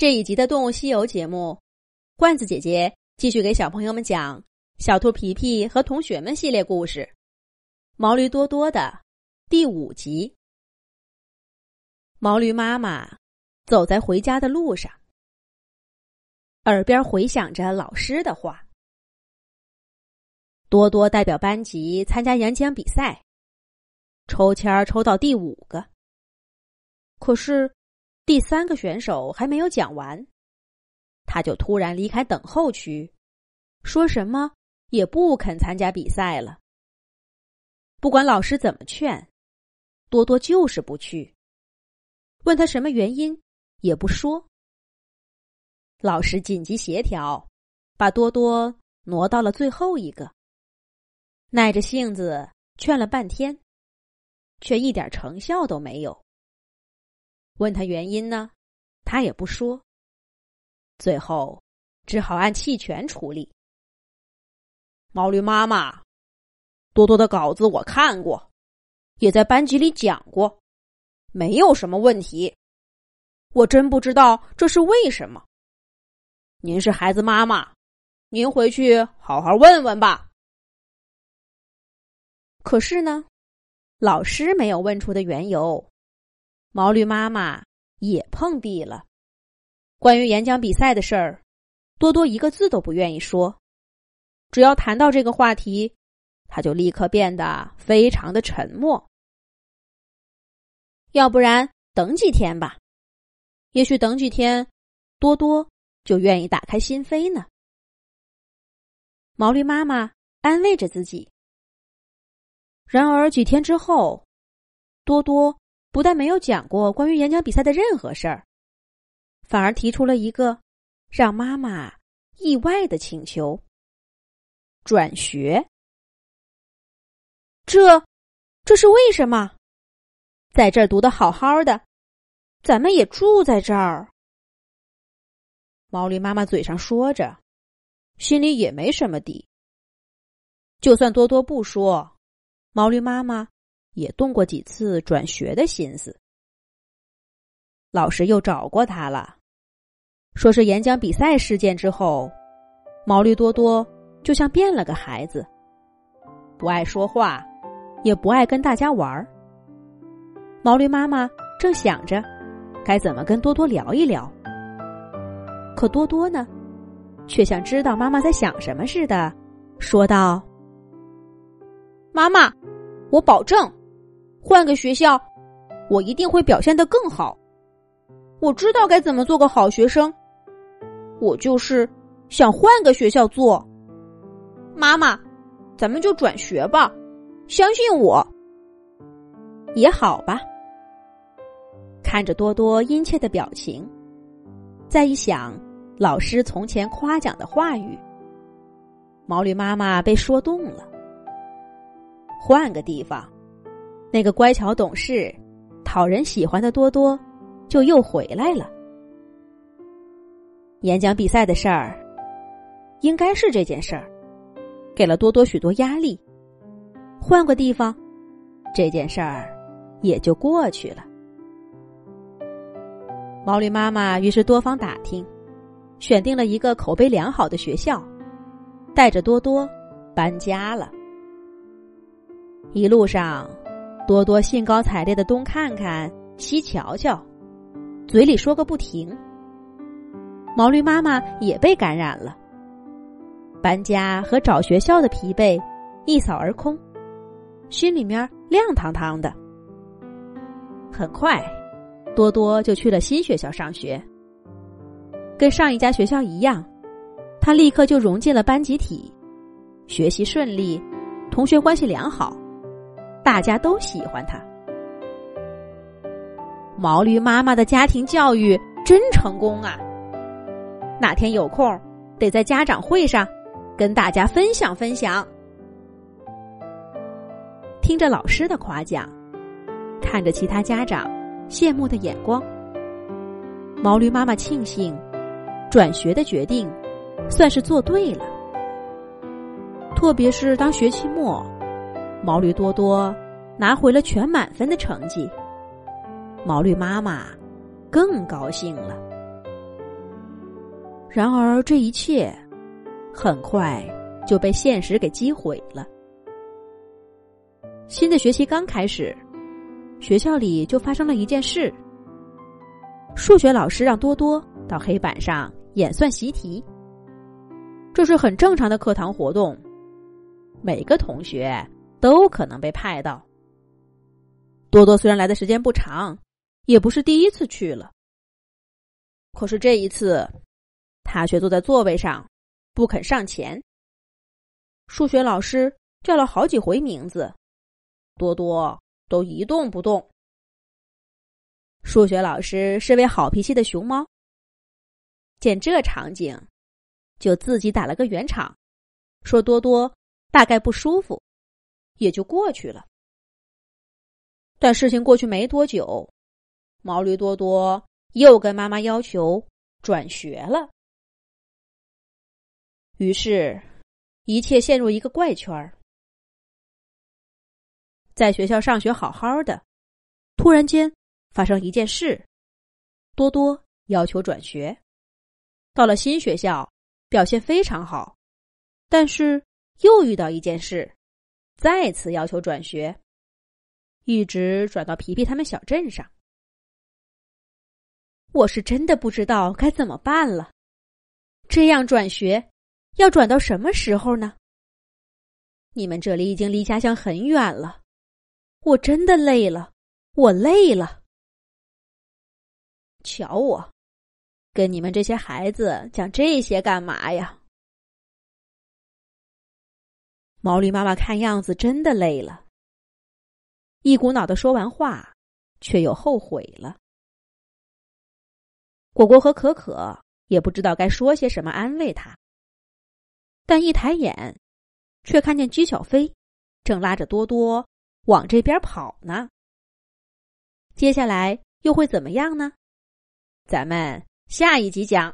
这一集的《动物西游》节目，罐子姐姐继续给小朋友们讲《小兔皮皮和同学们》系列故事，《毛驴多多》的第五集。毛驴妈妈走在回家的路上，耳边回响着老师的话：“多多代表班级参加演讲比赛，抽签抽到第五个，可是。”第三个选手还没有讲完，他就突然离开等候区，说什么也不肯参加比赛了。不管老师怎么劝，多多就是不去。问他什么原因，也不说。老师紧急协调，把多多挪到了最后一个。耐着性子劝了半天，却一点成效都没有。问他原因呢，他也不说。最后，只好按弃权处理。毛驴妈妈，多多的稿子我看过，也在班级里讲过，没有什么问题。我真不知道这是为什么。您是孩子妈妈，您回去好好问问吧。可是呢，老师没有问出的缘由。毛驴妈妈也碰壁了。关于演讲比赛的事儿，多多一个字都不愿意说。只要谈到这个话题，他就立刻变得非常的沉默。要不然等几天吧，也许等几天，多多就愿意打开心扉呢。毛驴妈妈安慰着自己。然而几天之后，多多。不但没有讲过关于演讲比赛的任何事儿，反而提出了一个让妈妈意外的请求：转学。这，这是为什么？在这儿读的好好的，咱们也住在这儿。毛驴妈妈嘴上说着，心里也没什么底。就算多多不说，毛驴妈妈。也动过几次转学的心思，老师又找过他了，说是演讲比赛事件之后，毛驴多多就像变了个孩子，不爱说话，也不爱跟大家玩儿。毛驴妈妈正想着该怎么跟多多聊一聊，可多多呢，却像知道妈妈在想什么似的，说道：“妈妈，我保证。”换个学校，我一定会表现的更好。我知道该怎么做个好学生。我就是想换个学校做。妈妈，咱们就转学吧，相信我。也好吧。看着多多殷切的表情，再一想老师从前夸奖的话语，毛驴妈妈被说动了。换个地方。那个乖巧懂事、讨人喜欢的多多，就又回来了。演讲比赛的事儿，应该是这件事儿，给了多多许多压力。换个地方，这件事儿也就过去了。毛驴妈妈于是多方打听，选定了一个口碑良好的学校，带着多多搬家了。一路上。多多兴高采烈的东看看西瞧瞧，嘴里说个不停。毛驴妈妈也被感染了，搬家和找学校的疲惫一扫而空，心里面亮堂堂的。很快，多多就去了新学校上学。跟上一家学校一样，他立刻就融进了班集体，学习顺利，同学关系良好。大家都喜欢他。毛驴妈妈的家庭教育真成功啊！哪天有空，得在家长会上跟大家分享分享。听着老师的夸奖，看着其他家长羡慕的眼光，毛驴妈妈庆幸转学的决定算是做对了。特别是当学期末。毛驴多多拿回了全满分的成绩，毛驴妈妈更高兴了。然而这一切很快就被现实给击毁了。新的学期刚开始，学校里就发生了一件事：数学老师让多多到黑板上演算习题。这是很正常的课堂活动，每个同学都可能被派到。多多虽然来的时间不长，也不是第一次去了。可是这一次，他却坐在座位上，不肯上前。数学老师叫了好几回名字，多多都一动不动。数学老师是位好脾气的熊猫，见这场景。就自己打了个圆场，说多多大概不舒服，也就过去了。但事情过去没多久，毛驴多多又跟妈妈要求转学了。于是，一切陷入一个怪圈儿。在学校上学好好的，突然间发生一件事，多多要求转学，到了新学校。表现非常好，但是又遇到一件事，再次要求转学，一直转到皮皮他们小镇上。我是真的不知道该怎么办了，这样转学要转到什么时候呢？你们这里已经离家乡很远了，我真的累了，我累了。瞧我。跟你们这些孩子讲这些干嘛呀？毛驴妈妈看样子真的累了，一股脑的说完话，却又后悔了。果果和可可也不知道该说些什么安慰他，但一抬眼，却看见姬小飞正拉着多多往这边跑呢。接下来又会怎么样呢？咱们。下一集讲。